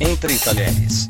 Entre Talheres.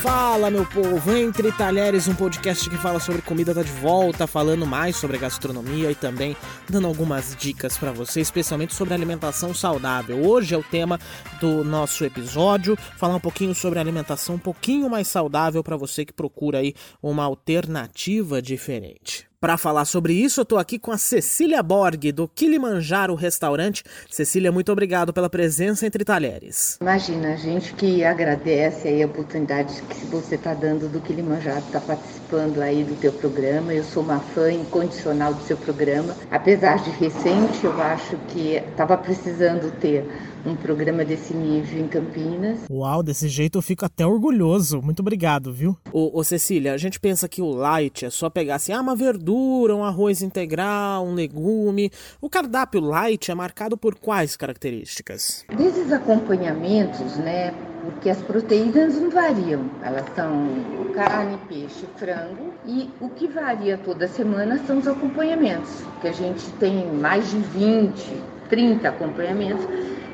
Fala, meu povo! Entre Talheres, um podcast que fala sobre comida, tá de volta, falando mais sobre gastronomia e também dando algumas dicas para você, especialmente sobre alimentação saudável. Hoje é o tema do nosso episódio, falar um pouquinho sobre alimentação um pouquinho mais saudável para você que procura aí uma alternativa diferente. Para falar sobre isso, eu estou aqui com a Cecília Borg, do Kilimanjaro Restaurante. Cecília, muito obrigado pela presença entre talheres. Imagina, a gente que agradece aí a oportunidade que você está dando do Kilimanjaro, está participando aí do teu programa. Eu sou uma fã incondicional do seu programa. Apesar de recente, eu acho que estava precisando ter um programa desse nível em Campinas. Uau, desse jeito eu fico até orgulhoso. Muito obrigado, viu? Ô, ô Cecília, a gente pensa que o light é só pegar assim, ah, uma verdura, um arroz integral, um legume. O cardápio light é marcado por quais características? Desses acompanhamentos, né? Porque as proteínas não variam, elas são carne, peixe, frango e o que varia toda semana são os acompanhamentos, que a gente tem mais de 20, 30 acompanhamentos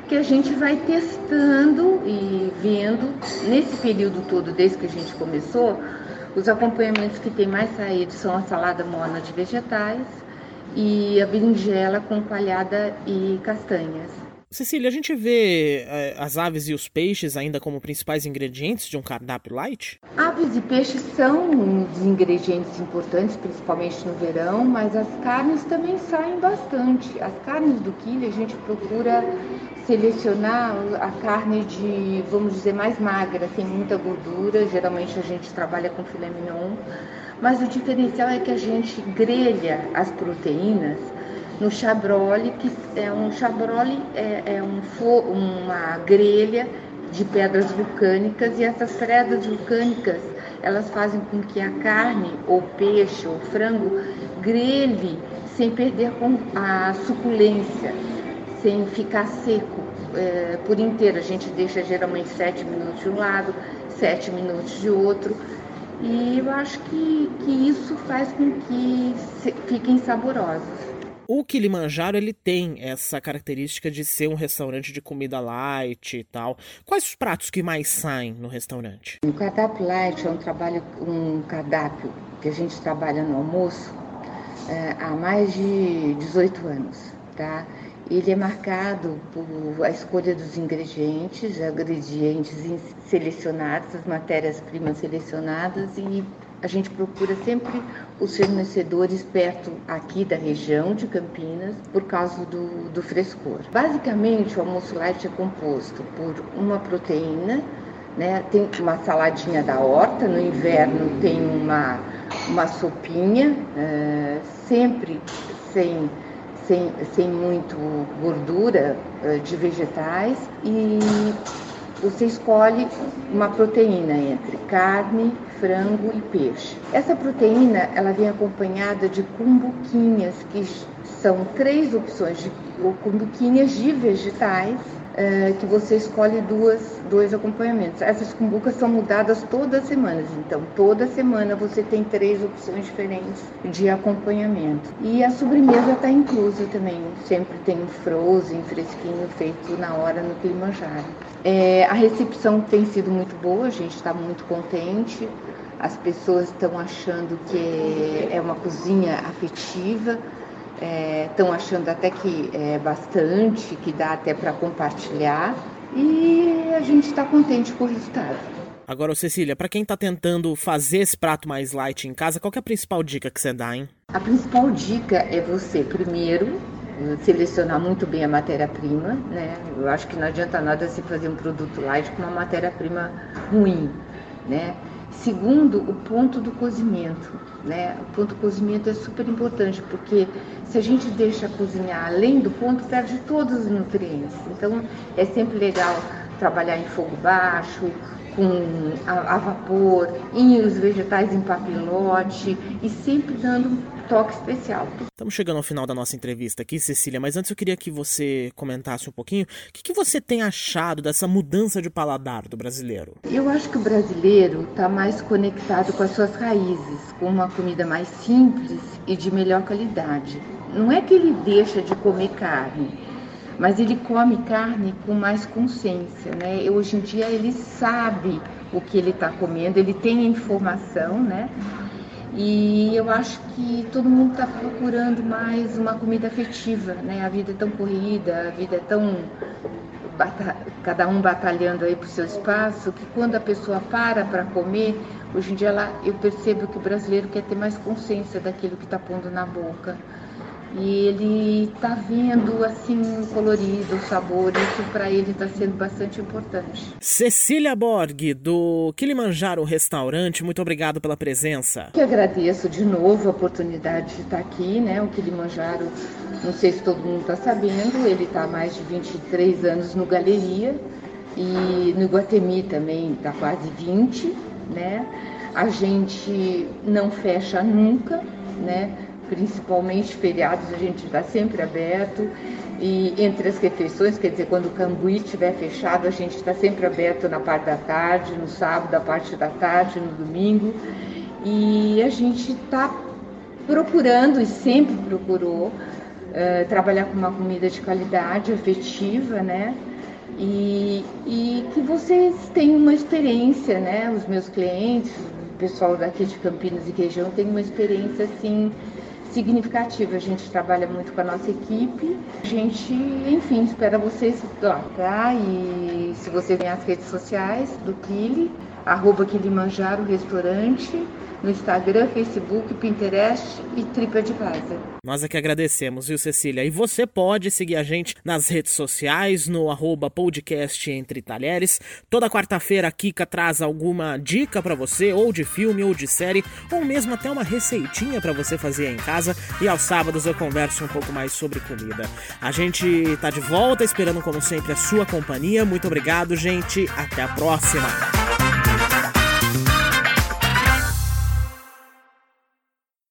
que a gente vai testando e vendo nesse período todo, desde que a gente começou, os acompanhamentos que tem mais saído são a salada mona de vegetais e a berinjela com coalhada e castanhas. Cecília, a gente vê é, as aves e os peixes ainda como principais ingredientes de um cardápio light? Aves e peixes são uns ingredientes importantes, principalmente no verão, mas as carnes também saem bastante. As carnes do quilo a gente procura selecionar a carne de, vamos dizer, mais magra, sem muita gordura. Geralmente a gente trabalha com filé mignon, mas o diferencial é que a gente grelha as proteínas no chabrole, que é um chabrole é, é um, uma grelha de pedras vulcânicas e essas pedras vulcânicas elas fazem com que a carne ou peixe ou frango grelhe sem perder a suculência, sem ficar seco é, por inteiro. A gente deixa geralmente sete minutos de um lado, sete minutos de outro. E eu acho que, que isso faz com que fiquem saborosos. O Kilimanjaro ele tem essa característica de ser um restaurante de comida light e tal. Quais os pratos que mais saem no restaurante? O cardápio light é um trabalho, um cardápio que a gente trabalha no almoço é, há mais de 18 anos, tá? Ele é marcado por a escolha dos ingredientes, ingredientes selecionados, as matérias-primas selecionadas e a gente procura sempre os fornecedores perto aqui da região de Campinas por causa do, do frescor. Basicamente, o almoço light é composto por uma proteína, né? tem uma saladinha da horta, no inverno tem uma, uma sopinha, é, sempre sem sem, sem muito gordura uh, de vegetais e você escolhe uma proteína entre carne, frango e peixe. Essa proteína ela vem acompanhada de cumbuquinhas, que são três opções de cumbuquinhas de vegetais é, que você escolhe duas, dois acompanhamentos. Essas cumbucas são mudadas todas as semanas, então toda semana você tem três opções diferentes de acompanhamento. E a sobremesa está inclusa também, sempre tem um frozen, fresquinho, feito na hora no Kilimanjaro. É, a recepção tem sido muito boa, a gente está muito contente. As pessoas estão achando que é uma cozinha afetiva, estão é, achando até que é bastante, que dá até para compartilhar e a gente está contente com o resultado. Agora, Cecília, para quem está tentando fazer esse prato mais light em casa, qual é a principal dica que você dá, hein? A principal dica é você, primeiro, selecionar muito bem a matéria-prima, né? Eu acho que não adianta nada você fazer um produto light com uma matéria-prima ruim, né? Segundo, o ponto do cozimento. Né? O ponto do cozimento é super importante, porque se a gente deixa cozinhar além do ponto, perde todos os nutrientes. Então, é sempre legal trabalhar em fogo baixo, com a, a vapor, e os vegetais em papilote, e sempre dando toque especial. Estamos chegando ao final da nossa entrevista aqui, Cecília, mas antes eu queria que você comentasse um pouquinho o que, que você tem achado dessa mudança de paladar do brasileiro. Eu acho que o brasileiro está mais conectado com as suas raízes, com uma comida mais simples e de melhor qualidade. Não é que ele deixa de comer carne, mas ele come carne com mais consciência, né? Hoje em dia ele sabe o que ele está comendo, ele tem informação, né? E eu acho que todo mundo está procurando mais uma comida afetiva, né? A vida é tão corrida, a vida é tão cada um batalhando aí para o seu espaço, que quando a pessoa para para comer, hoje em dia ela, eu percebo que o brasileiro quer ter mais consciência daquilo que está pondo na boca e ele está vendo assim o colorido, o sabor, isso para ele está sendo bastante importante. Cecília Borg, do Kilimanjaro Restaurante, muito obrigado pela presença. Eu agradeço de novo a oportunidade de estar aqui, né? O Kilimanjaro, não sei se todo mundo está sabendo, ele está há mais de 23 anos no Galeria e no Iguatemi também está quase 20, né? A gente não fecha nunca, né? Principalmente feriados, a gente está sempre aberto. E entre as refeições, quer dizer, quando o cambuí estiver fechado, a gente está sempre aberto na parte da tarde, no sábado, a parte da tarde, no domingo. E a gente está procurando e sempre procurou uh, trabalhar com uma comida de qualidade, afetiva, né? E, e que vocês tenham uma experiência, né? Os meus clientes, o pessoal daqui de Campinas e região tem uma experiência assim significativa. A gente trabalha muito com a nossa equipe. A gente, enfim, espera vocês lá, tá? E se você tem as redes sociais do Kili, arroba Kilimanjaro Restaurante, no Instagram, Facebook, Pinterest e TripAdvisor. Nós é que agradecemos, viu, Cecília? E você pode seguir a gente nas redes sociais, no arroba podcast Entre Talheres. Toda quarta-feira a Kika traz alguma dica para você, ou de filme, ou de série, ou mesmo até uma receitinha para você fazer em casa. E aos sábados eu converso um pouco mais sobre comida. A gente tá de volta, esperando como sempre a sua companhia. Muito obrigado, gente. Até a próxima.